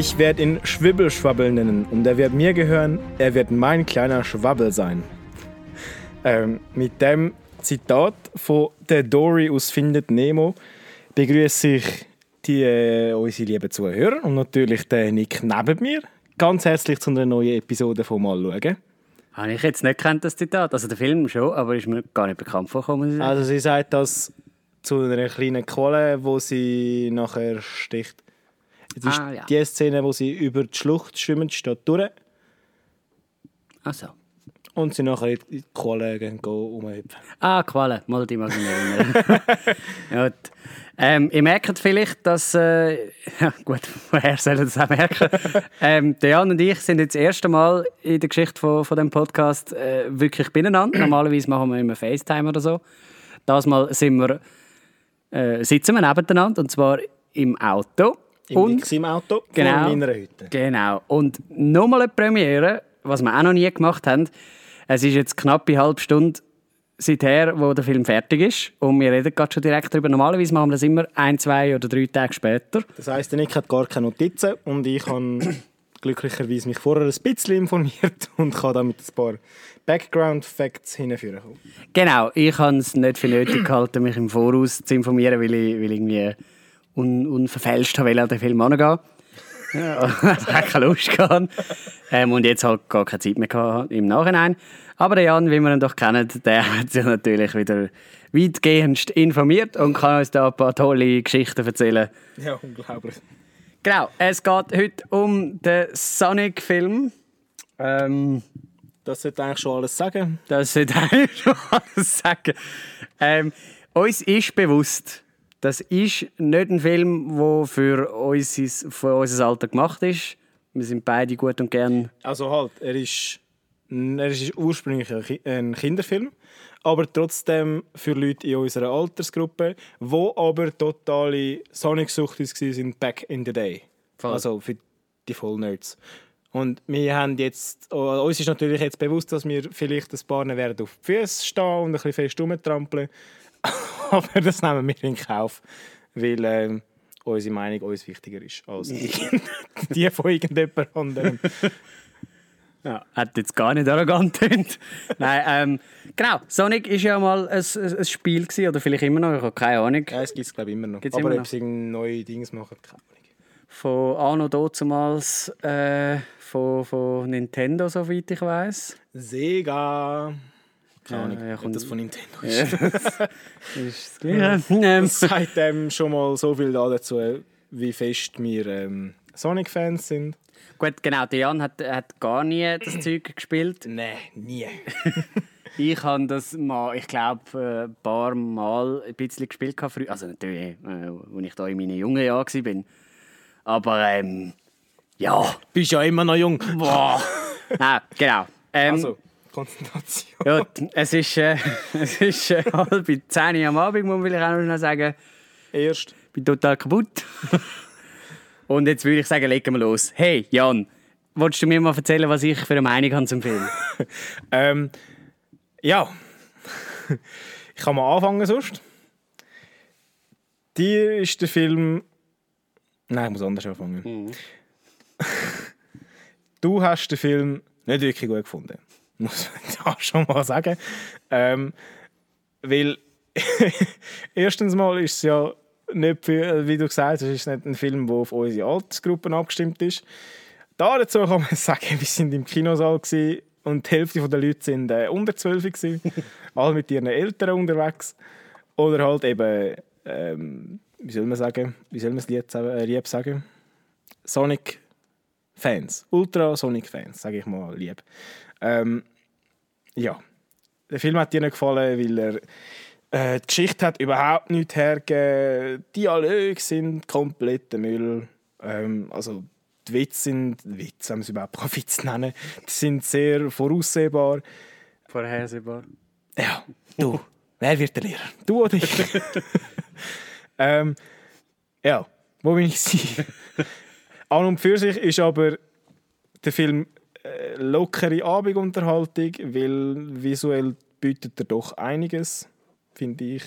Ich werde ihn Schwibbelschwabbel nennen und er wird mir gehören. Er wird mein kleiner Schwabbel sein. Ähm, mit dem Zitat von der Dory aus Findet Nemo begrüße ich die, äh, unsere lieben Zuhörer und natürlich den Nick neben mir ganz herzlich zu einer neuen Episode von Mal schauen. Habe ich jetzt nicht kennt das Zitat. Also der Film schon, aber ist mir gar nicht bekannt vorgekommen. Also sie sagt das zu einer kleinen Qualle, wo sie nachher sticht. Es ist Ah, ja. die Szene, wo sie über die Schlucht schwimmt, steht durch Ach so. und sie nachher in die gehen rumhüpfen. Ah, Qualen. Mal die erinnern. Gut. Ähm, ihr merkt vielleicht, dass... Äh, ja, gut, woher sollen das auch merken? ähm, der Jan und ich sind jetzt das erste Mal in der Geschichte von, von dem Podcast äh, wirklich beieinander. Normalerweise machen wir immer FaceTime oder so. Das Mal sind wir, äh, sitzen wir nebeneinander, und zwar im Auto. Im und im Auto Genau. vor meiner Hütte. Genau. Und nochmal eine Premiere, was wir auch noch nie gemacht haben. Es ist jetzt knapp eine halbe Stunde seither, wo der Film fertig ist. Und wir reden gerade schon direkt darüber. Normalerweise machen wir das immer ein, zwei oder drei Tage später. Das heisst, der Nick hat gar keine Notizen und ich habe glücklicherweise mich vorher ein bisschen informiert und kann damit ein paar Background-Facts hinführen. Genau, ich habe es nicht für nötig gehalten, mich im Voraus zu informieren, weil ich, weil ich irgendwie un, unverfälscht habe, an den Film angehen. Ja, das hat keine Lust gehabt. Ähm, und jetzt halt gar keine Zeit mehr gehabt im Nachhinein. Aber der Jan, wie wir ihn doch kennen, der hat sich natürlich wieder weitgehend informiert und kann uns da ein paar tolle Geschichten erzählen. Ja, unglaublich. Genau, es geht heute um den Sonic-Film. Ähm, Das sollte eigentlich schon alles sagen. das sollte eigentlich schon alles sagen. Ähm, uns ist bewusst, das ist nicht ein Film, der für, unser, für unser Alter gemacht ist. Wir sind beide gut und gern. Also halt, er ist, er ist ursprünglich ein Ki- ein Kinderfilm, aber trotzdem für Leute in unserer Altersgruppe, wo aber totale Sonic-Suchtis waren back in the day. Voll. Also für die Vollnerds. Und wir haben jetzt, oh, uns ist natürlich jetzt bewusst, dass wir vielleicht ein paar werden auf die Füße stehen und ein bisschen fest rumtrampeln. aber das nehmen wir in Kauf, weil ähm, unsere Meinung uns wichtiger ist als die von irgendjemand anderem. Ja, hat jetzt gar nicht arrogant getönt. Nein, ähm, genau. Sonic ist ja mal ein, ein Spiel gewesen, oder vielleicht immer noch, ich habe keine Ahnung. Ja, es gibt es glaube ich immer noch. Gibt's Aber ob sie neue Dinge machen, keine Ahnung. Von Anno dazumals äh, von, von Nintendo, soweit ich weiß. Sega. Keine Ahnung, Ja, ja, das von Nintendo ist. Ist das Gleiche. Das sagt ähm, schon mal so viel da dazu, wie fest wir ähm, Sonic-Fans sind. Gut, genau, Jan hat, hat gar nie das Zeug gespielt. Nein, nie. Ich habe das mal, ich glaube, ein paar Mal ein bisschen gespielt. früher. Also natürlich, äh, als ich da in meinen jungen Jahren war. Aber ähm, ja, Bist ja immer noch jung. boah. Nein, genau. Ähm, Also, Konzentration. ja, es ist, äh, es ist äh, halb zehn Uhr am Abend, muss ich auch noch sagen. Erst. Ich bin total kaputt. Und jetzt würde ich sagen, legen wir los. Hey, Jan, wolltest du mir mal erzählen, was ich für eine Meinung habe zum Film? Ähm, ja. ich kann mal anfangen sonst. Dir ist der Film. Nein, ich muss anders anfangen. Du hast den Film nicht wirklich gut gefunden. Muss man da schon mal sagen. Ähm, weil erstens mal ist es ja nicht, für, wie du gesagt hast, ist nicht ein Film, der auf unsere Altersgruppen abgestimmt ist. Da dazu kann man sagen, wir sind im Kinosaal gewesen und die Hälfte der Leute sind äh, unter 12 gewesen, alle mit ihren Eltern unterwegs oder halt eben, ähm, wie soll man sagen, wie soll man es lieb, äh, lieb sagen, Sonic Fans, Ultra Sonic Fans, sage ich mal lieb. Ähm, ja, der Film hat dir nicht gefallen, weil er äh, die Geschichte hat überhaupt nichts hergegeben. Dialoge sind kompletter Müll. Ähm, also die Witze sind, Witze, haben sie überhaupt keinen Witz nennen, die sind sehr voraussehbar. Vorhersehbar. Ja, du, wer wird der Lehrer? Du oder ich? ähm, ja, wo bin ich? An und für sich ist aber der Film lockere Abendunterhaltung, weil visuell bietet er doch einiges, finde ich.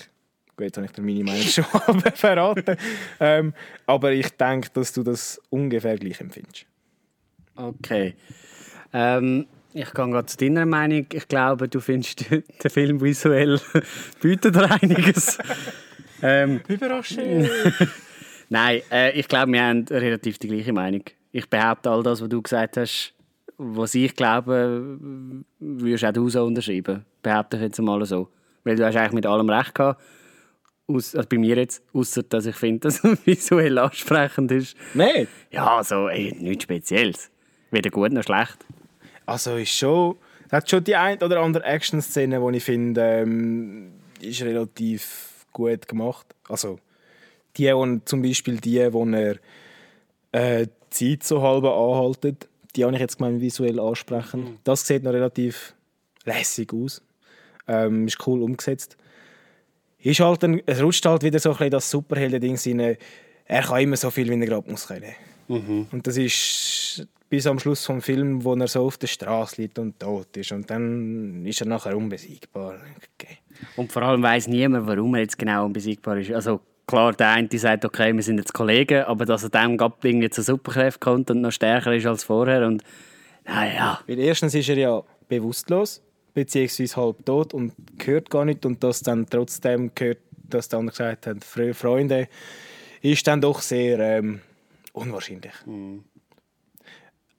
Gut, jetzt habe ich dir meine Meinung schon verraten. Ähm, aber ich denke, dass du das ungefähr gleich empfindest. Okay. Ähm, ich gehe gerade zu deiner Meinung. Ich glaube, du findest den Film visuell bietet er einiges. ähm, Überraschend! Nein, äh, ich glaube, wir haben relativ die gleiche Meinung. Ich behaupte all das, was du gesagt hast, was ich glaube, würdest auch du so unterschreiben. Behaupte ich jetzt mal so. Weil du hast eigentlich mit allem recht gehabt. Aus, also bei mir jetzt, außer dass ich finde, dass es visuell ansprechend ist. Nein! Ja, so, ey, nichts Spezielles. Weder gut noch schlecht. Also ist schon... Es hat schon die ein oder andere Action-Szene, die ich finde, ähm, ist relativ gut gemacht. Also die, die zum Beispiel die, wo er äh, die Zeit so halb anhaltet, die habe ich jetzt gemeint visuell ansprechen. Mhm. Das sieht noch relativ lässig aus. Ähm, ist cool umgesetzt. Ist halt ein, es rutscht halt wieder so ein bisschen das Superhelden-Ding rein. Er kann immer so viel, wie er gerade muss können. Mhm. Und das ist bis am Schluss vom Film, wo er so auf der Straße liegt und tot ist. Und dann ist er nachher unbesiegbar. Okay. Und vor allem weiß niemand, warum er jetzt genau unbesiegbar ist. Also klar, der eine sagt, okay, wir sind jetzt Kollegen, aber dass er dem irgendwie zu Superkräften kommt und noch stärker ist als vorher und naja. Weil erstens ist er ja bewusstlos, beziehungsweise halb tot und hört gar nicht und das dann trotzdem gehört, dass der andere gesagt hat, Freunde, ist dann doch sehr ähm, unwahrscheinlich. Mhm.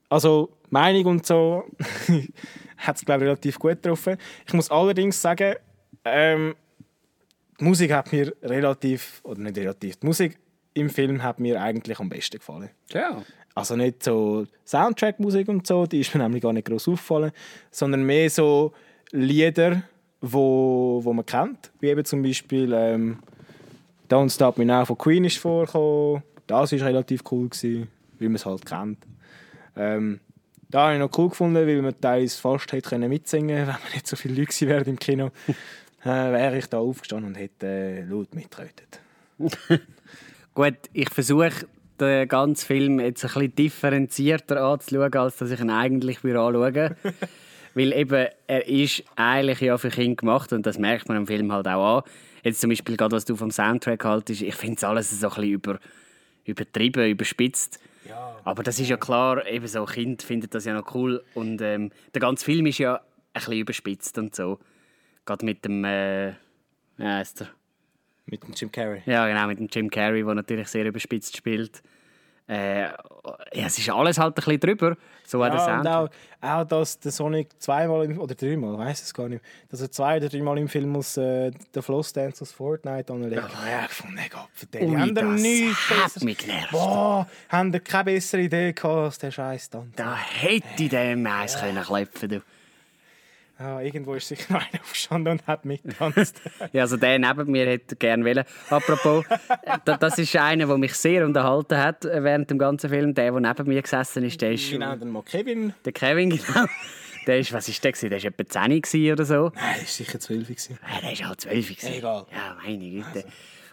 Also Meinung und so hat es glaube ich relativ gut getroffen. Ich muss allerdings sagen, ähm, die Musik hat mir relativ, oder nicht relativ, die Musik im Film hat mir eigentlich am besten gefallen. Ja. Also nicht so Soundtrack-Musik und so, die ist mir nämlich gar nicht groß aufgefallen, sondern mehr so Lieder, wo, wo man kennt, wie eben zum Beispiel ähm, Don't Stop Me Now von Queen ist vorgekommen. Das war relativ cool, gewesen, wie man es halt kennt. Ähm, da habe ich noch cool gefunden, weil man teils fast hätte mitsingen können, wenn man nicht so viele Leute wären im Kino wäre ich da aufgestanden und hätte äh, laut mitgetrötet. Gut, ich versuche den ganzen Film jetzt ein bisschen differenzierter anzuschauen, als dass ich ihn eigentlich anschauen würde. Weil eben, er ist eigentlich ja für Kinder gemacht und das merkt man im Film halt auch an. Jetzt zum Beispiel gerade, was du vom Soundtrack haltest, ich finde es alles so ein bisschen über, übertrieben, überspitzt. Ja. Aber das ist ja klar, eben so Kind findet das ja noch cool und ähm, der ganze Film ist ja ein bisschen überspitzt und so. Gerade mit dem, äh, wie heißt er? Mit dem Jim Carrey. Ja, genau, mit dem Jim Carrey, der natürlich sehr überspitzt spielt. Äh, ja, es ist alles halt ein bisschen drüber. So ja, der und auch, auch, dass der Sonic zweimal im, oder dreimal, weiß es gar nicht, dass er zwei oder dreimal im Film muss äh, den Floss Dance aus Fortnite anlegen. Ja, ja Gott, für den. Ui, haben das nichts hat mich genervt. Boah, haben keine bessere Idee gehabt als der Scheiß dann. Da hätte ich dem eins können klepfen können. Ja, irgendwo ist sicher noch einer aufgestanden und hat mitgetanzt. ja, also der neben mir hätte gerne wollen. Apropos, das ist einer, der mich sehr unterhalten hat während dem ganzen Film. Der, der neben mir gesessen ist, der ist... Genau, der Kevin. Der Kevin, genau. Der ist, was ist der gewesen? Der war etwa 10 oder so. Nein, der war sicher 12 gewesen. Ja, der war halt 12 Egal. Ja, meine Güte. Also.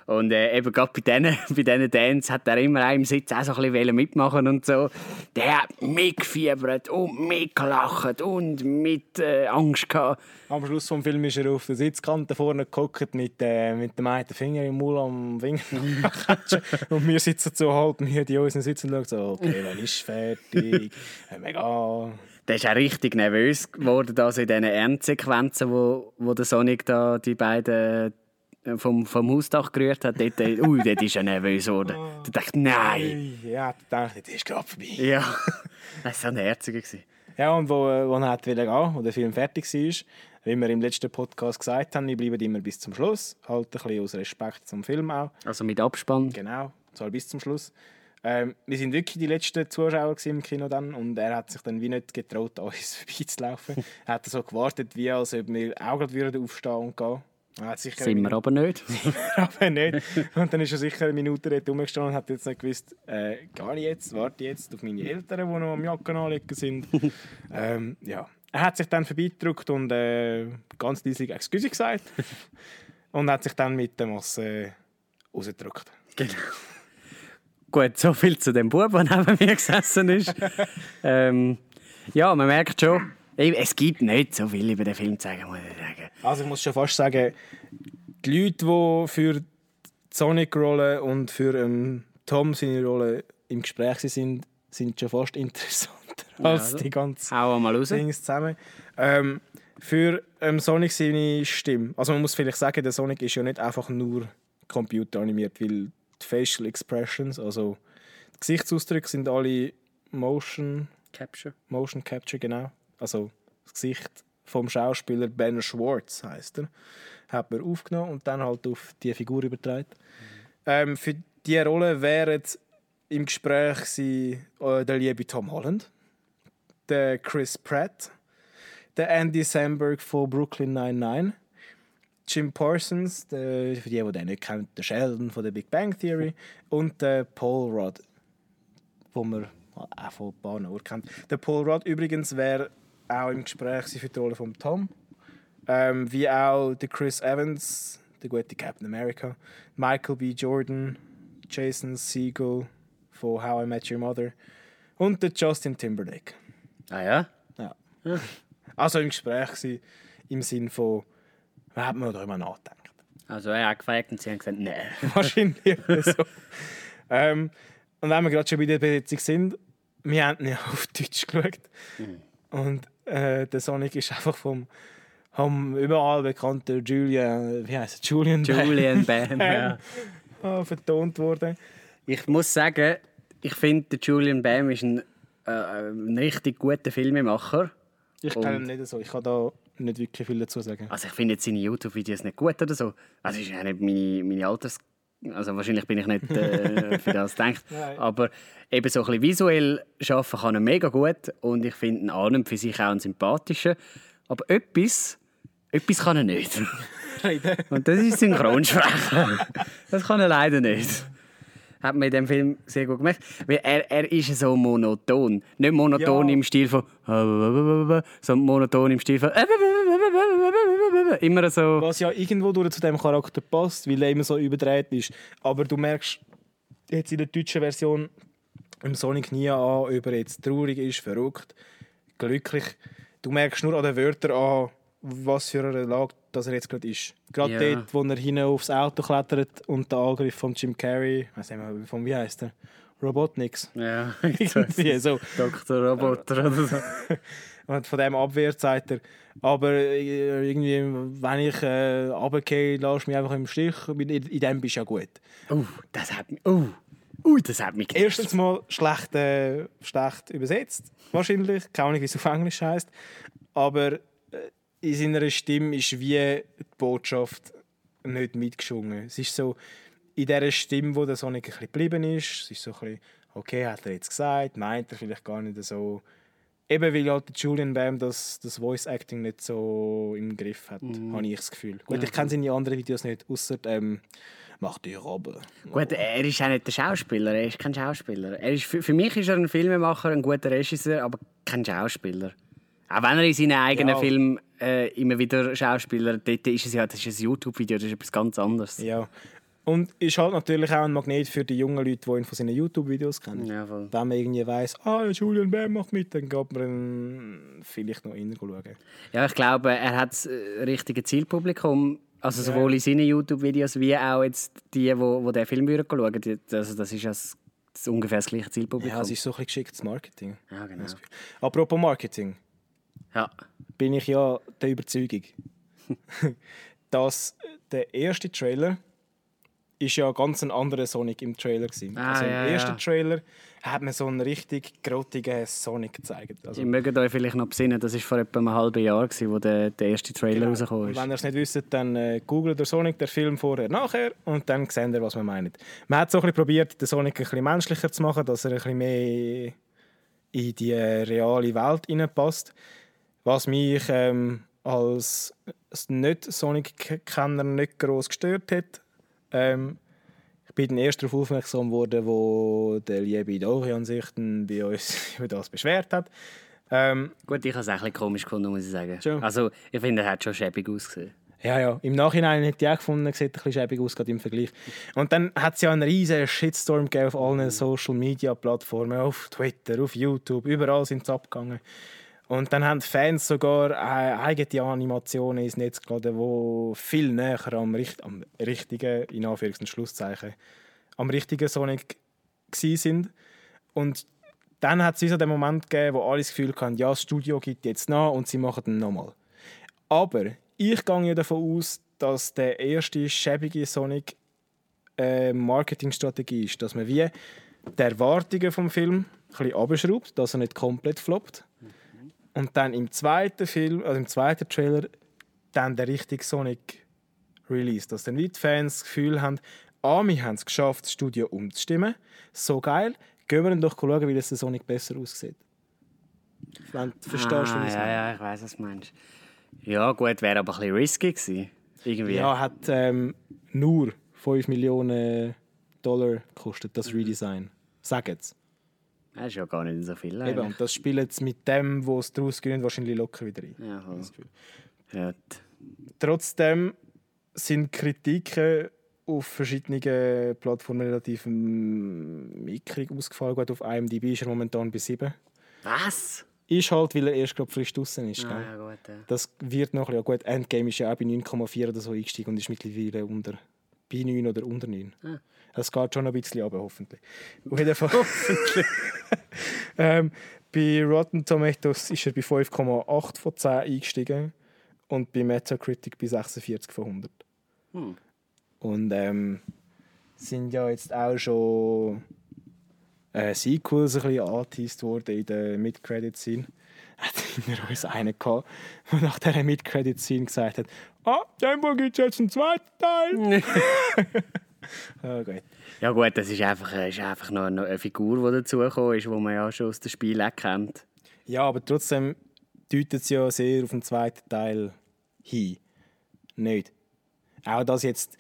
Und äh, eben gerade bei diesen, bei Dance hat er immer einen Sitz auch so ein bisschen mitmachen und so. Der hat mitgefiebert und mitgelacht und mit äh, Angst gehabt. Am Schluss des Films ist er auf der Sitzkante vorne geguckt mit, äh, mit dem einen Finger im Mund am Finger. und wir sitzen so halb müde in unseren Sitzen und schauen so, okay, wann ist fertig? Mega... Der ist auch richtig nervös geworden, also in diesen Endsequenzen, wo, wo der Sonic da die beiden äh, vom, vom Hausdach gerührt hat, dort, äh, ui, dort ist er nervös geworden. Da dachte nein. Ja, da dachte das ist gerade vorbei. Ja, das war so ein Herziger. Ja, und wo, äh, wo er hat gehen, wo der Film fertig war, wie wir im letzten Podcast gesagt haben, wir bleiben immer bis zum Schluss. Halt ein bisschen aus Respekt zum Film auch. Also mit Abspann. Genau, soll bis zum Schluss. Ähm, wir sind wirklich die letzten Zuschauer im Kino dann und er hat sich dann wie nicht getraut, an uns vorbeizulaufen. er hat so gewartet, wie als ob wir auch gerade aufstehen und gehen Ah, Sind wir aber nicht. aber nicht. Und dann ist er sicher eine Minute dort rumgestanden und hat jetzt nicht gewusst, äh, gar nicht jetzt, warte jetzt auf meine Eltern, die noch am Jacken anlegen sind. ähm, ja. Er hat sich dann vorbeigedrückt und äh, ganz leise «Excuse» gesagt. und hat sich dann mit der Masse äh, rausgedrückt. Genau. Gut, so viel zu dem Bub, der neben mir gesessen ist. ähm, ja, man merkt schon, es gibt nicht so viel über den Film zu sagen, muss ich sagen. Also ich muss schon fast sagen, die Leute, die für die Sonic-Rolle und für ähm, Tom seine Rolle im Gespräch sind, sind schon fast interessanter als also, die ganzen Hau mal raus. Dings zusammen. Ähm, für ähm, Sonic seine Stimme. Also man muss vielleicht sagen, der Sonic ist ja nicht einfach nur computeranimiert, weil die Facial Expressions, also die Gesichtsausdrücke sind alle Motion, Capture. Motion Capture, genau. Also das Gesicht vom Schauspieler Ben Schwartz heißt er, hat man aufgenommen und dann halt auf die Figur übertragen. Ähm, für diese Rolle wären im Gespräch gewesen, äh, der liebe Tom Holland, der Chris Pratt, der Andy Samberg von Brooklyn 99, Jim Parsons, der, für die, die den nicht kennen, der Sheldon von der Big Bang Theory und der Paul Rudd, wo man auch von ein paar Orten kennt. Der Paul Rudd übrigens wäre auch im Gespräch für die Rolle von Tom, ähm, wie auch der Chris Evans, der gute Captain America, Michael B. Jordan, Jason Segel von How I Met Your Mother und der Justin Timberlake. Ah ja? Ja. Also im Gespräch gewesen, im Sinn von, wer hat man darüber nachgedacht? Also er hat gefragt und sie haben gesagt, nein. Wahrscheinlich so. ähm, und wenn wir gerade schon bei der Besetzung sind, wir haben ja auf Deutsch geschaut. Und äh, der Sonic ist einfach vom, vom überall bekannten Julian, wie heißt? Julian, Julian Bam. ja. ah, vertont worden. Ich muss sagen, ich finde, Julian Bam ist ein, äh, ein richtig guter Filmemacher. Ich kenne ihn nicht so, ich kann da nicht wirklich viel dazu sagen. Also ich finde jetzt seine YouTube-Videos nicht gut oder so. Also ist ja nicht meine, meine Alters... Also wahrscheinlich bin ich nicht äh, für das gedacht. Nein. Aber eben so ein bisschen visuell arbeiten kann er mega gut. Und ich finde ihn an und für sich auch einen sympathischen. Aber etwas, etwas kann er nicht. Und das ist Synchronsprecher. Das kann er leider nicht. Hat man in dem Film sehr gut gemacht. Weil er, er ist so monoton. Nicht monoton Ja. im Stil von sondern monoton im Stil von immer so. Was ja irgendwo durch zu dem Charakter passt, weil er immer so überdreht ist. Aber du merkst jetzt in der deutschen Version im Sonic nie an, ob er jetzt traurig ist, verrückt, glücklich. Du merkst nur an den Wörtern an, was für eine Lage dass er jetzt gerade ist. Gerade Ja. dort, wo er hinten aufs Auto klettert und der Angriff von Jim Carrey, weiß nicht mehr, von wie heißt er? Robotniks. Ja, Irgendwie so. Dr. Roboter oder so. Und von dem abwehrt, sagt er. Aber äh, irgendwie, wenn ich äh, runtergehe, lass mich einfach im Stich. In, in dem bist du ja gut. Uh, das hat mich. Uh, uh, das hat mich genervt. Erstens mal schlecht, äh, schlecht übersetzt. Wahrscheinlich. Keine Ahnung, wie es auf Englisch heißt. Aber äh, in seiner Stimme ist wie die Botschaft nicht mitgeschwungen. Es ist so, in dieser Stimme, wo der Sonic ein bisschen geblieben ist, es ist so ein bisschen, okay, hat er jetzt gesagt, meint er vielleicht gar nicht so. Eben weil halt Julian Bam das, das Voice Acting nicht so im Griff hat, habe ich das Gefühl. Gut, ich kenne seine anderen Videos nicht, außer ähm, «Mach dich runter». Gut, er ist auch nicht der Schauspieler, er ist kein Schauspieler. Er ist, für, für mich ist er ein Filmemacher, ein guter Regisseur, aber kein Schauspieler. Auch wenn er in seinen eigenen Ja. Filmen äh, immer wieder Schauspieler, dort ist es ja, das ist ein YouTube-Video, das ist etwas ganz anderes. Ja. Und ist halt natürlich auch ein Magnet für die jungen Leute, die ihn von seinen YouTube-Videos kennen. Ja. Wenn man irgendwie weiss, ah, Julian Bam macht mit, dann geht man vielleicht noch rein schauen. Ja, ich glaube, er hat das äh, richtige Zielpublikum. Also sowohl in seinen YouTube-Videos wie auch jetzt die, wo, wo den Film würden schauen. Die- Also das ist ja das, das ungefähr das gleiche Zielpublikum. Ja, es ist so ein bisschen geschicktes Marketing. Ja, genau. Apropos Marketing, Ja. bin ich ja der Überzeugung, dass der erste Trailer ist ja ganz ein anderer Sonic im Trailer gewesen. Ah, also im ja, ersten ja. Trailer hat man so einen richtig grottigen Sonic gezeigt. Also, Ihr mögt euch vielleicht noch besinnen, das war vor etwa einem halben Jahr, gewesen, wo der, der erste Trailer rausgekommen Und ist. Wenn ihr es nicht wisst, dann äh, googelt der Sonic, der Film vorher, nachher und dann seht ihr, was wir meinen. Man hat so ein bisschen probiert, den Sonic ein bisschen menschlicher zu machen, dass er ein bisschen mehr in die reale Welt hineinpasst. Was mich ähm, als Nicht-Sonic-Kenner nicht gross gestört hat. Ähm, ich bin erst darauf aufmerksam worden, wo der liebe Dorian sich bei uns über das beschwert hat. Ähm, Gut, ich habe es ein bisschen komisch gefunden, muss ich sagen. Schon. Also, ich finde, er hat schon schäbig ausgesehen. Ja, ja. Im Nachhinein hätte ich auch gefunden, er sieht ein bisschen schäbig aus, gerade im Vergleich. Und dann hat es ja einen riesen Shitstorm gegeben auf allen Social Media Plattformen, auf Twitter, auf YouTube, überall sind sie abgegangen. Und dann haben die Fans sogar äh, eigene Animationen ins Netz geladen, die viel näher am, richt am richtigen, in Anführungs- Schlusszeichen, am richtigen Sonic sind. Und dann hat es so den Moment gegeben, wo alle das Gefühl hatten, ja, das Studio gibt jetzt nach und sie machen dann nochmal. Aber ich gehe ja davon aus, dass der erste schäbige Sonic äh, Marketingstrategie ist, dass man wie die Erwartungen vom Film ein bisschen abschraubt, dass er nicht komplett floppt. Und dann im zweiten Film, also im zweiten Trailer, dann der richtige Sonic Release. Dass dann die Fans das Gefühl haben, ah, wir haben es geschafft, das Studio umzustimmen. So geil. Gehen wir dann doch schauen, wie das der Sonic besser aussieht. Wenn du verstehst, ah, wie ich es ja, ja, ich weiß, was du meinst. Ja, gut, wäre aber ein bisschen risky gewesen. Irgendwie. Ja, hat ähm, nur 5 Millionen Dollar gekostet, das Redesign. Sagen sie. Das ist ja gar nicht so viel. Eben, und das spielt jetzt mit dem, wo es daraus gewinnt, wahrscheinlich locker wieder rein. Ja, voll. Das Gefühl. ja. Trotzdem sind Kritiken auf verschiedenen Plattformen relativ mm, mickrig ausgefallen. Gut, auf IMDb ist er momentan bei 7. Was? Ist halt, weil er erst gerade frisch draußen ist. Ah, ja, gut. Ja. Das wird noch ein bisschen. Ja, gut, Endgame ist ja auch bei 9,4 oder so eingestiegen und ist mittlerweile unter, bei 9 oder unter 9. Ah. Es geht schon ein bisschen runter, hoffentlich. Auf jeden Fall. hoffentlich. ähm, bei Rotten Tomatoes ist er bei 5,8 von 10 eingestiegen und bei Metacritic bei 46 von 100. Hm. Und ähm, sind ja jetzt auch schon äh, Sequels ein bisschen angeteased worden in der Mid-Credit-Scene. Hat hinter uns einen gehabt, der nach dieser Mid-Credit-Scene gesagt hat, ah, dem gibt es jetzt einen zweiten Teil. oh, gut. ja gut, das ist einfach, äh, ist einfach noch eine, eine Figur, die dazugekommen ist, die man ja schon aus dem Spiel auch kennt. Ja, aber trotzdem deutet es ja sehr auf den zweiten Teil hin. Nicht. Auch das jetzt.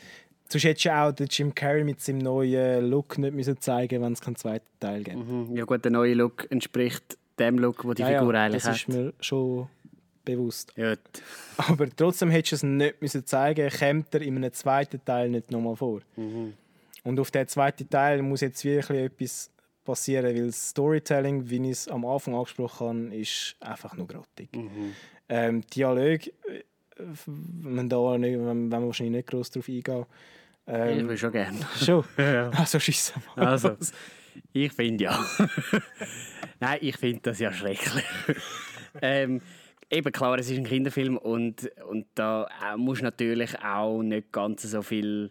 Sonst hättest du ja auch den Jim Carrey mit seinem neuen Look nicht müssen zeigen wenn es keinen zweiten Teil gibt. Mhm. Ja gut, der neue Look entspricht dem Look, den die Ja, ja, Figur eigentlich das hat. ist mir schon bewusst. Ja, Aber trotzdem hättest du es nicht müssen zeigen kommt er in einem zweiten Teil nicht nochmal vor. Und auf den zweiten Teil muss jetzt wirklich etwas passieren, weil das Storytelling, wie ich es am Anfang angesprochen habe, ist einfach nur grottig. Ähm, Dialog, wenn, da nicht, wenn, wenn wir wahrscheinlich nicht groß darauf eingehen. ich Ähm, will schon gerne. schon? Ja. Also schiessen mal. Also, ich finde ja. Nein, ich finde das ja schrecklich. ähm, eben klar, es ist ein Kinderfilm und, und da äh, muss natürlich auch nicht ganz so viel.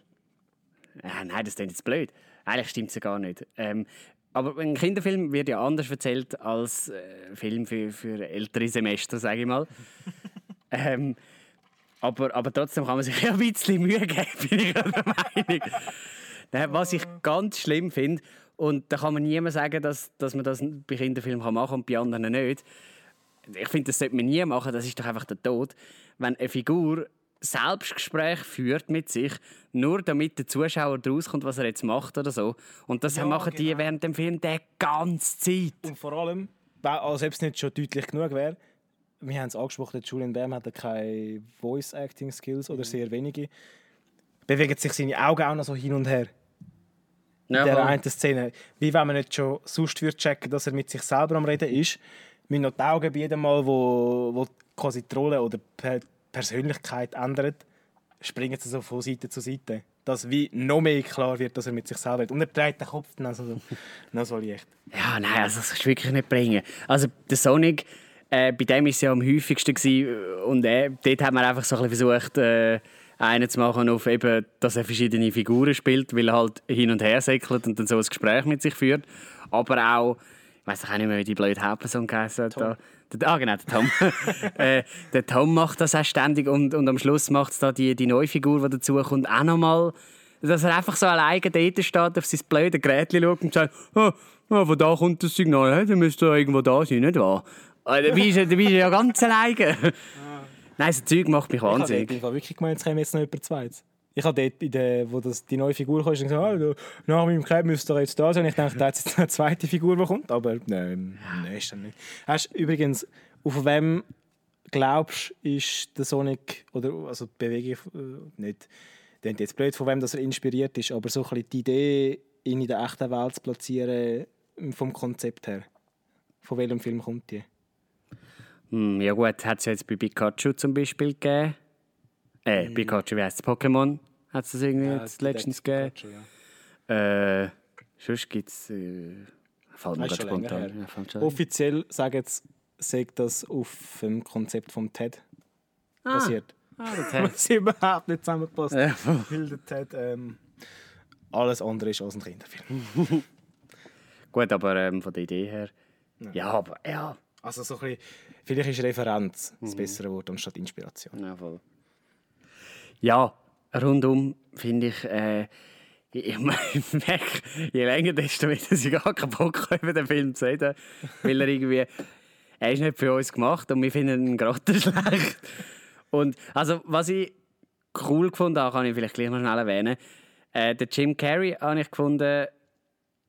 Äh, nein, das ist jetzt blöd. Eigentlich stimmt es ja gar nicht. Ähm, aber ein Kinderfilm wird ja anders erzählt als äh, Film für, für ältere Semester, sage ich mal. ähm, aber, aber trotzdem kann man sich ja ein bisschen Mühe geben, bin ich der Meinung. Nein, was ich ganz schlimm finde, und da kann man niemand sagen, dass, dass man das bei Kinderfilmen machen kann und bei anderen nicht. Ich finde, das sollte man nie machen, das ist doch einfach der Tod. Wenn eine Figur Selbstgespräch führt mit sich, nur damit der Zuschauer daraus kommt, was er jetzt macht oder so. Und das Ja, machen die genau. während dem Film die ganze Zeit. Und vor allem, als ob es nicht schon deutlich genug wäre, wir haben es angesprochen, der Julian Bam hat ja keine Voice-Acting-Skills oder sehr wenige. Bewegen sich seine Augen auch noch so hin und her. Ja, in der voll. einen Szene. Wie wenn man nicht schon sonst würde checken, dass er mit sich selber am Reden ist, müssen noch die Augen bei jedem Mal, wo, wo die Rolle oder die Persönlichkeit ändert, springen sie so von Seite zu Seite. Dass wie noch mehr klar wird, dass er mit sich selber redet. Und er dreht den Kopf dann so, noch so leicht. Ja, nein, also das kannst du wirklich nicht bringen. Also der Sonic, äh, bei dem war es ja am häufigsten gewesen, und äh, dort hat man einfach so ein bisschen versucht, äh, einen zu machen, auf eben, dass er verschiedene Figuren spielt, weil er halt hin und her säckelt und dann so ein Gespräch mit sich führt. Aber auch, ich weiß auch nicht mehr, wie die blöde Hauptperson geheißen hat. Da. Der, ah, genau, der Tom. äh, der Tom macht das auch ständig und, und am Schluss macht es da die, die neue Figur, die dazukommt, auch nochmal dass er einfach so alleine dort steht, auf sein blöde Gerät schaut und sagt, ah, ah, von da kommt das Signal, hey, dann müsste er irgendwo da sein, nicht wahr? Ah, Dann bist du, dann bist du ja ganz alleine. Nein, so Zeug macht mich Ich habe wahnsinnig. im Fall wirklich gemeint, es käme jetzt noch jemand Zweites. Ich habe dort, in der, wo das, die neue Figur kam, gesagt, ah, nach meinem Kleid müsste er jetzt da sein. Ich dachte, da hat jetzt eine zweite Figur, die kommt. Aber nein, nein, ist dann nicht. Hast du übrigens, auf wem glaubst du, ist der Sonic, oder also die Bewegung, äh, nicht, klingt jetzt blöd, von wem das er inspiriert ist, aber so ein bisschen die Idee, ihn in der echten Welt zu platzieren, vom Konzept her. Von welchem Film kommt die? Hm, ja gut, hat es jetzt bei Pikachu zum Beispiel gegeben. Äh, Pikachu, wie heißt es? Pokémon hat es das irgendwie jetzt letztens gegeben. Äh, sonst gibt es... Äh, fällt mir Das gerade spontan. Ja, Offiziell sagen jetzt, sagt das auf dem Konzept vom TED basiert. Ah, das hat- Was überhaupt nicht zusammenpasst. Ja. Weil der TED ähm, alles andere ist als ein Kinderfilm. Gut, aber ähm, von der Idee her... Ja, aber ja... Also so ein bisschen, vielleicht ist Referenz das bessere Wort anstatt Inspiration. Ja, voll. Ja, rundum finde ich, äh, ich, merke, je länger, desto mehr, dass ich gar keinen Bock habe, über den Film zu reden. Weil er irgendwie, er ist nicht für uns gemacht und wir finden ihn gerade schlecht. Und also, was ich cool gefunden habe, kann ich vielleicht gleich mal schnell erwähnen. Äh, der Jim Carrey habe ich gefunden,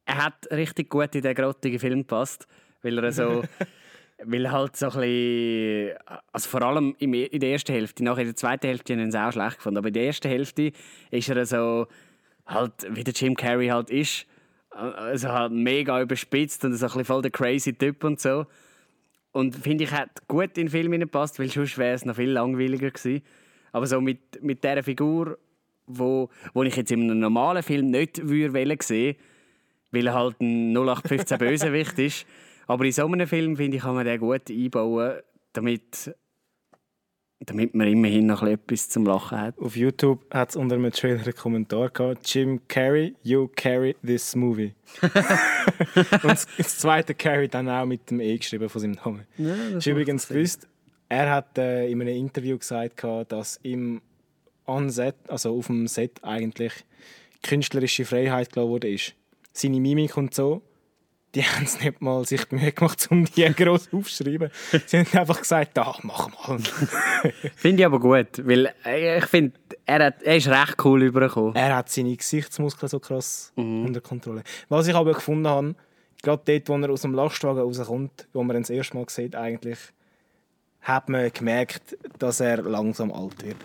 er hat richtig gut in den grottigen Film gepasst, weil er so, weil halt so ein bisschen, also vor allem im- in der ersten Hälfte, nachher in der zweiten Hälfte habe ich ihn auch schlecht gefunden, aber in der ersten Hälfte ist er so, halt, wie der Jim Carrey halt ist, also halt mega überspitzt und so ein bisschen voll der crazy Typ und so. Und finde ich, hat gut in den Film gepasst, weil sonst wäre es noch viel langweiliger gewesen. Aber so mit, mit dieser Figur, wo, wo ich jetzt in einem normalen Film nicht würde sehen, weil er halt ein 0815 Bösewicht ist. Aber in so einem Film, finde ich, kann man den gut einbauen, damit, damit man immerhin noch etwas zum Lachen hat. Auf YouTube hat es unter einem Trailer einen Kommentar gehabt: Jim Carrey, you carry this movie. Und das, das zweite Carrey dann auch mit dem E geschrieben von seinem Namen. ist übrigens gewusst, er hat äh, in einem Interview gesagt, gehabt, dass ihm on set, also auf dem Set eigentlich künstlerische Freiheit gelassen wurde. Ist. Seine Mimik und so, die haben es nicht mal sich die Mühe gemacht, um die groß aufzuschreiben. Sie haben einfach gesagt, da, mach mal. Finde ich aber gut, weil äh, ich finde, er, hat- er ist recht cool übergekommen. Er hat seine Gesichtsmuskeln so krass unter Kontrolle. Was ich aber gefunden habe, gerade dort, wo er aus dem Lastwagen rauskommt, wo man ihn das erste Mal sieht, eigentlich, hat man gemerkt, dass er langsam alt wird.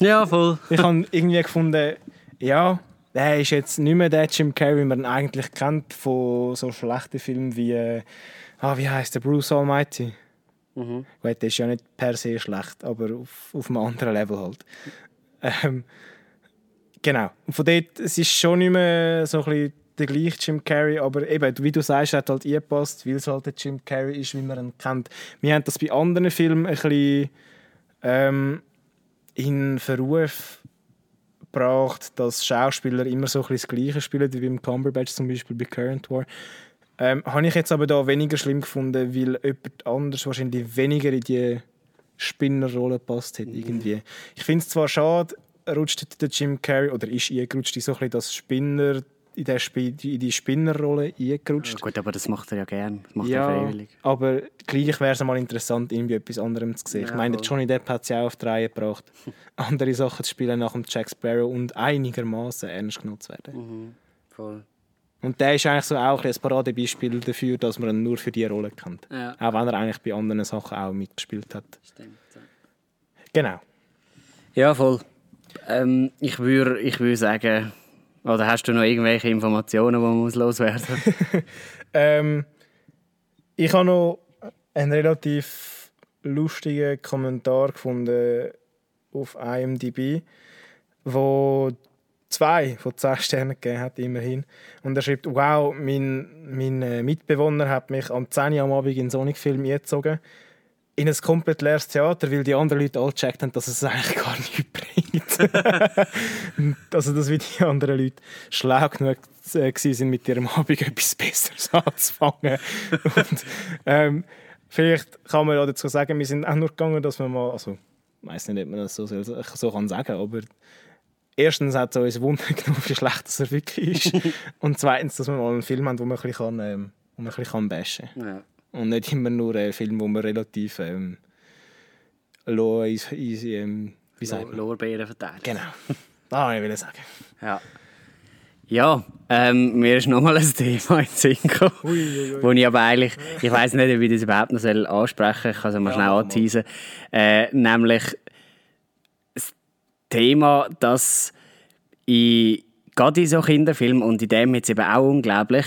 Ja, voll. Ich habe irgendwie gefunden, ja, er ist jetzt nicht mehr der Jim Carrey, wie man ihn eigentlich kennt von so schlechten Filmen wie, äh, ah, wie heißt der Bruce Almighty. Gut, der ist ja nicht per se schlecht, aber auf, auf einem anderen Level halt. Ähm, genau. Und von dort, es ist schon nicht mehr so ein bisschen der gleiche Jim Carrey, aber eben, wie du sagst, hat halt eingepasst, weil es halt der Jim Carrey ist, wie man ihn kennt. Wir haben das bei anderen Filmen ein bisschen ähm, in Verruf gebracht, dass Schauspieler immer so ein bisschen das Gleiche spielen, wie beim Cumberbatch zum Beispiel bei Current War. Ähm, habe ich jetzt aber da weniger schlimm gefunden, weil jemand anders wahrscheinlich weniger in die Spinnerrolle passt hat irgendwie. Ich finde es zwar schade, rutscht der Jim Carrey oder ist eingerutscht in so ein bisschen das Spinner in, der Spi in die Spinnerrolle eingerutscht. Gut, aber das macht er ja gern. Das macht er Ja, freiwillig. aber gleich wäre es mal interessant, irgendwie etwas anderem zu sehen. ich Ja, meine, der voll. Johnny Depp hat es ja auch auf die Reihe gebracht, andere Sachen zu spielen nach dem Jack Sparrow und einigermaßen ernst genommen zu werden. Mhm. Voll. Und der ist eigentlich so auch ein Paradebeispiel dafür, dass man ihn nur für diese Rolle kennt. Ja. Auch wenn er eigentlich bei anderen Sachen auch mitgespielt hat. Stimmt. Genau. Ja, voll. Ähm, ich würde ich würd sagen, oder hast du noch irgendwelche Informationen, die man muss loswerden muss? Ähm, ich habe noch einen relativ lustigen Kommentar gefunden auf IMDb, wo zwei von zehn Sternen gegeben hat, immerhin. Und er schreibt, wow, mein, mein äh, Mitbewohner hat mich am 10 Uhr am Abend in einen Sonic-Film eingezogen. In ein komplett leeres Theater, weil die anderen Leute alle gecheckt haben, dass es eigentlich gar nichts bringt. Und also, dass wie die anderen Leute schlau genug äh, gewesen sind, mit ihrem Abend etwas Besseres anzufangen. Und, ähm, vielleicht kann man ja dazu sagen, wir sind auch nur gegangen, dass wir mal, also ich weiß nicht, ob man das so, soll- so kann sagen, aber erstens hat es uns Wunder genommen, wie schlecht das er wirklich ist. Und zweitens, dass wir mal einen Film haben, wo man ein bisschen, kann, ähm, wo man ein bisschen bashen kann. ja. Und nicht immer nur einen Film, wo man relativ ähm, is, ähm, wie sagt? Lorbeeren verteilen. Genau. Das wollte ich sagen. Ja. Ja, ähm, mir ist nochmal ein Thema in gekommen, wo ich aber eigentlich, ich weiß nicht, ob ich das überhaupt noch soll ansprechen soll, ich kann es mal Ja, schnell anteasen. Äh, nämlich das Thema, dass in, gerade in so Kinderfilmen und in dem jetzt eben auch unglaublich,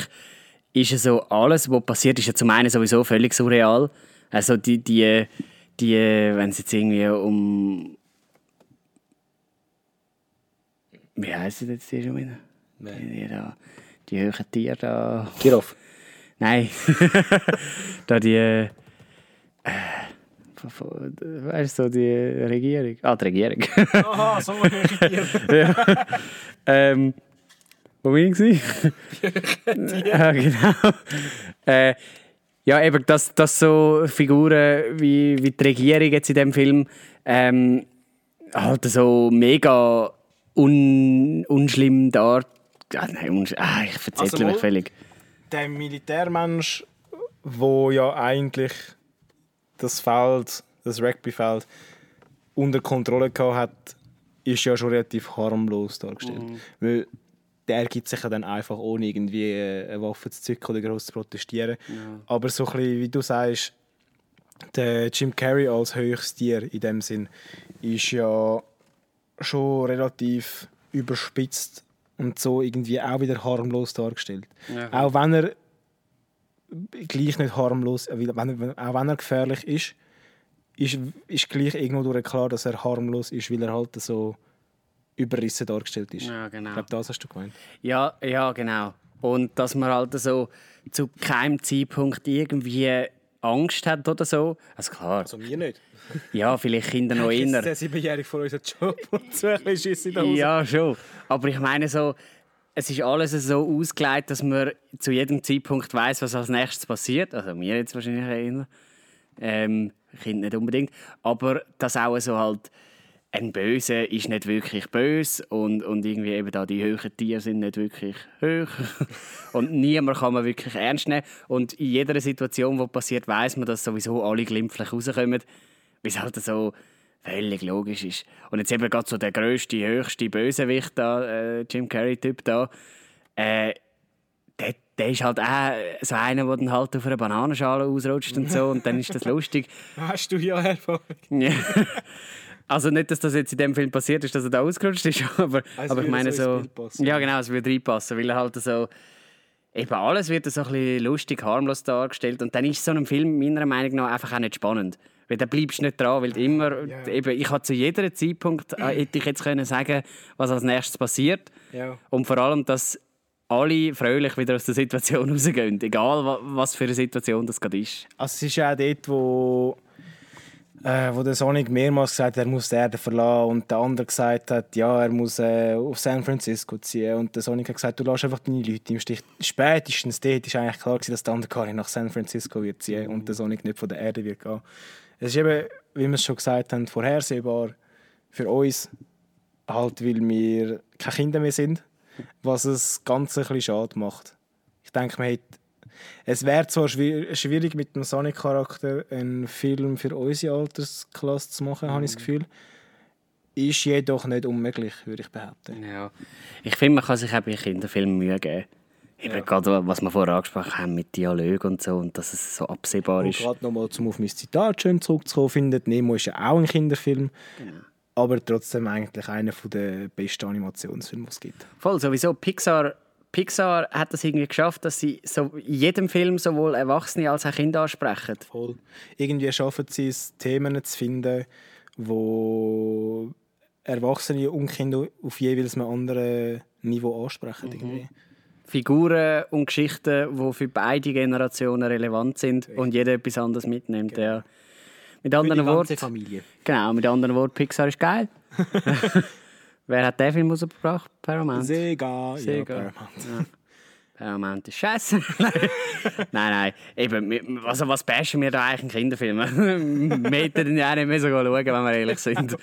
ist ja so alles, was passiert, ist ja zum einen sowieso völlig surreal. Also die, die, die wenn es jetzt irgendwie um... Wie heisst jetzt die schon wieder? Die, da, die höheren Tiere da... Giraffe. Nein. da die... Äh, weißt du, die Regierung. Ah, die Regierung. Aha, so Tiere. ja. ähm, wo bin ich? ja, genau. Äh, ja, eben, dass, dass so Figuren wie, wie die Regierung jetzt in dem Film ähm, halt so mega un, unschlimm da. Ah, nein, ah, ich verzettle Also mich völlig. Der Militärmensch, wo ja eigentlich das Feld, das Rugbyfeld unter Kontrolle gehabt hat, ist ja schon relativ harmlos dargestellt. Weil der gibt sich ja dann einfach ohne irgendwie äh, eine Waffe zu zücken oder groß zu protestieren. Aber so ein bisschen, wie du sagst, der Jim Carrey als höchstes Tier in dem Sinn ist ja schon relativ überspitzt und so irgendwie auch wieder harmlos dargestellt. Auch wenn er gleich nicht harmlos, äh, wenn er, auch wenn er gefährlich ist, ist, ist gleich irgendwo durch klar, dass er harmlos ist, weil er halt so überrissen dargestellt ist. Ja, genau. Ich glaube, das hast du gemeint. Ja, ja, genau. Und dass man halt so zu keinem Zeitpunkt irgendwie Angst hat oder so. Also klar, Also mir nicht. Ja, vielleicht Kinder noch eher. Der Siebenjährige von uns hat Job und so ein bisschen Schiss in der Hose. Ja, schon. Aber ich meine so, es ist alles so ausgelegt, dass man zu jedem Zeitpunkt weiß, was als nächstes passiert. Also mir jetzt wahrscheinlich eher. Ähm, Kind nicht unbedingt. Aber dass auch so halt ein Böse ist nicht wirklich böse und, und irgendwie eben da die höheren Tiere sind nicht wirklich hoch. und niemand kann man wirklich ernst nehmen. Und in jeder Situation, die passiert, weiß man, dass sowieso alle glimpflich rauskommen. Weil es halt so völlig logisch ist. Und jetzt eben gerade so der grösste, höchste Bösewicht da, äh, Jim Carrey-Typ da, äh, der, der ist halt auch so einer, der dann halt auf einer Bananenschale ausrutscht und so und dann ist das lustig. Hast du ja Erfahrung? Ja. Also nicht, dass das jetzt in dem Film passiert ist, dass er da ausgerutscht ist, aber, Also aber ich meine so so... Ja genau, es würde reinpassen, weil er halt so... Eben alles wird so ein bisschen lustig, harmlos dargestellt und dann ist so ein Film meiner Meinung nach einfach auch nicht spannend. Weil da bleibst du nicht dran, weil immer... Ja. Eben, ich habe zu jedem Zeitpunkt äh, hätte ich jetzt können sagen was als nächstes passiert. Ja. Und vor allem, dass alle fröhlich wieder aus der Situation rausgehen, egal wa- was für eine Situation das gerade ist. Also es ist ja auch dort, wo, äh, wo der Sonic mehrmals gesagt hat, er muss die Erde verlassen und der andere gesagt hat, ja, er muss äh, auf San Francisco ziehen und der Sonic hat gesagt, du lässt einfach deine Leute im Stich. Spätestens dort ist eigentlich klar gewesen, dass der andere gar nicht nach San Francisco wird ziehen und der Sonic nicht von der Erde wird gehen. Es ist eben, wie wir es schon gesagt haben, vorhersehbar für uns, halt weil wir keine Kinder mehr sind, was es ganz ein bisschen schade macht. Ich denke, man hätte es wäre zwar schwi- schwierig mit dem Sonic-Charakter einen Film für unsere Altersklasse zu machen, habe ich das Gefühl. Ist jedoch nicht unmöglich, würde ich behaupten. Ja. Ich finde, man kann sich auch bei Kinderfilmen Mühe geben. Eben gerade, was wir vorher angesprochen haben mit Dialog und so und dass es so absehbar Und ist. gerade nochmal, um auf mein Zitat schön zurückzukommen, findet Nemo ist ja auch ein Kinderfilm, aber trotzdem eigentlich einer der besten Animationsfilme, die es gibt. Voll, sowieso. Pixar, Pixar hat das irgendwie geschafft, dass sie so in jedem Film sowohl Erwachsene als auch Kinder ansprechen. Voll. Irgendwie schaffen sie es, Themen zu finden, wo Erwachsene und Kinder auf jeweils einem anderen Niveau ansprechen. Irgendwie. Figuren und Geschichten, die für beide Generationen relevant sind und jeder etwas anderes mitnimmt. Ja. Mit anderen Worten, Familie. genau, mit anderen Worten, Pixar ist geil. Wer hat den Film rausgebracht? Paramount. Sega, Sega. ja, Paramount. Ja. Paramount ist scheiße. nein, nein. Eben, also was bashen wir da eigentlich in Kinderfilmen? wir hätten ja auch nicht mehr so schauen, wenn wir ehrlich sind.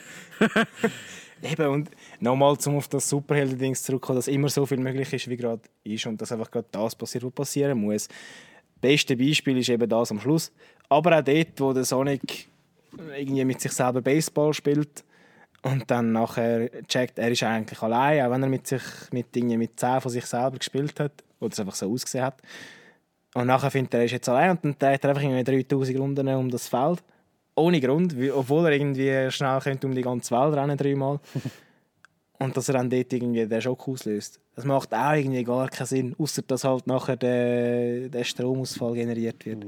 Eben, und nochmal, um auf das Superhelden-Dings zurückzukommen, dass immer so viel möglich ist, wie gerade ist und dass einfach gerade das passiert, was passieren muss. Das beste Beispiel ist eben das am Schluss. Aber auch dort, wo der Sonic irgendwie mit sich selber Baseball spielt und dann nachher checkt, er ist eigentlich allein, auch wenn er mit sich mit, irgendwie mit 10 von sich selber gespielt hat oder es einfach so ausgesehen hat. Und nachher findet er, er ist jetzt allein und dann dreht er einfach irgendwie 3000 Runden um das Feld. Ohne Grund, obwohl er irgendwie schnell könnte um die ganze Welt rennen dreimal. und dass er dann dort irgendwie den Schock auslöst. Das macht auch irgendwie gar keinen Sinn, außer dass halt nachher der, der Stromausfall generiert wird.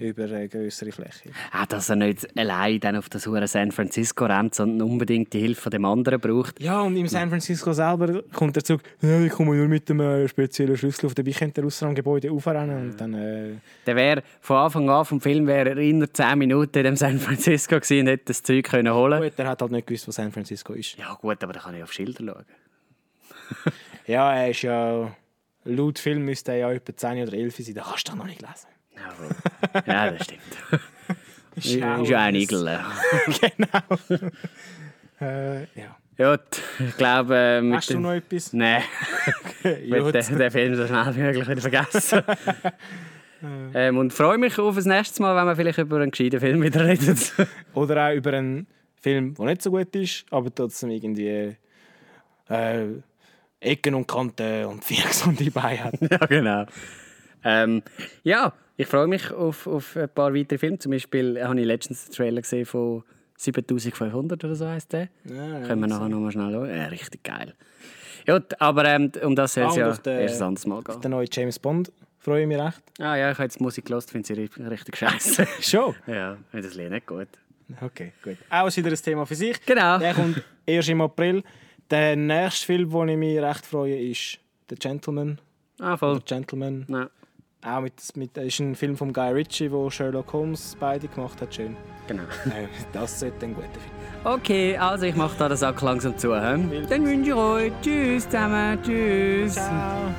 Über eine größere Fläche. Auch, dass er nicht allein dann auf das hure San Francisco rennt, sondern unbedingt die Hilfe von dem anderen braucht. Ja, und im San Francisco selber kommt er zurück, ja, ich komme nur mit einem äh, speziellen Schlüssel auf dabei könnte er aus dem Gebäude aufrennen und dann... Äh, Der wäre von Anfang an vom Film wäre er innerhalb 10 Minuten in dem San Francisco gewesen und hätte das Zeug können holen. gut, er hat halt nicht gewusst, wo San Francisco ist. Ja gut, aber da kann ich auf Schilder schauen. Ja, er ist ja... Laut Film müsste er ja etwa 10 oder 11 sein, da kannst du doch noch nicht lesen. Ja, ja das stimmt. ist ja ein Igel. ja. genau. äh, ja. Gut, ich glaube... äh, mit Hast du noch etwas? Nein, ich Gut. den, den Film so schnell wie möglich wieder vergessen. ähm, und freue mich auf das nächste Mal, wenn wir vielleicht über einen gescheiten Film wieder reden. Oder auch über einen Film, der nicht so gut ist, aber trotzdem irgendwie äh, Ecken und Kanten und vier gesunde Beine hat. ja, genau. Ähm, ja, ich freue mich auf, auf ein paar weitere Filme. Zum Beispiel habe ich letztens einen Trailer gesehen von 7500 oder so heißt der. Ja, Können wir nachher nochmal schnell schauen. Ja, richtig geil. Gut, aber ähm, um das soll es Ah, ja den- erst ein anderes Mal gehen. Der neue James Bond freue ich mich recht. Ah ja, ich habe jetzt Musik gehört, finde sie richtig, scheiße. Schon? ja, das Lied nicht gut. Okay, gut. Auch ist wieder ein Thema für sich. Genau. Der kommt erst im April. Der nächste Film, wo ich mich recht freue, ist The Gentleman. Ah, voll. The Gentleman. Ja, Auch mit, mit, ist ein Film von Guy Ritchie, wo Sherlock Holmes beide gemacht hat. Schön. genau. Äh, das sollte ein guter Film. Okay, also ich mache da den Sack langsam zu. He? Dann wünsche ich euch Tschüss zusammen. Tschüss. Ciao.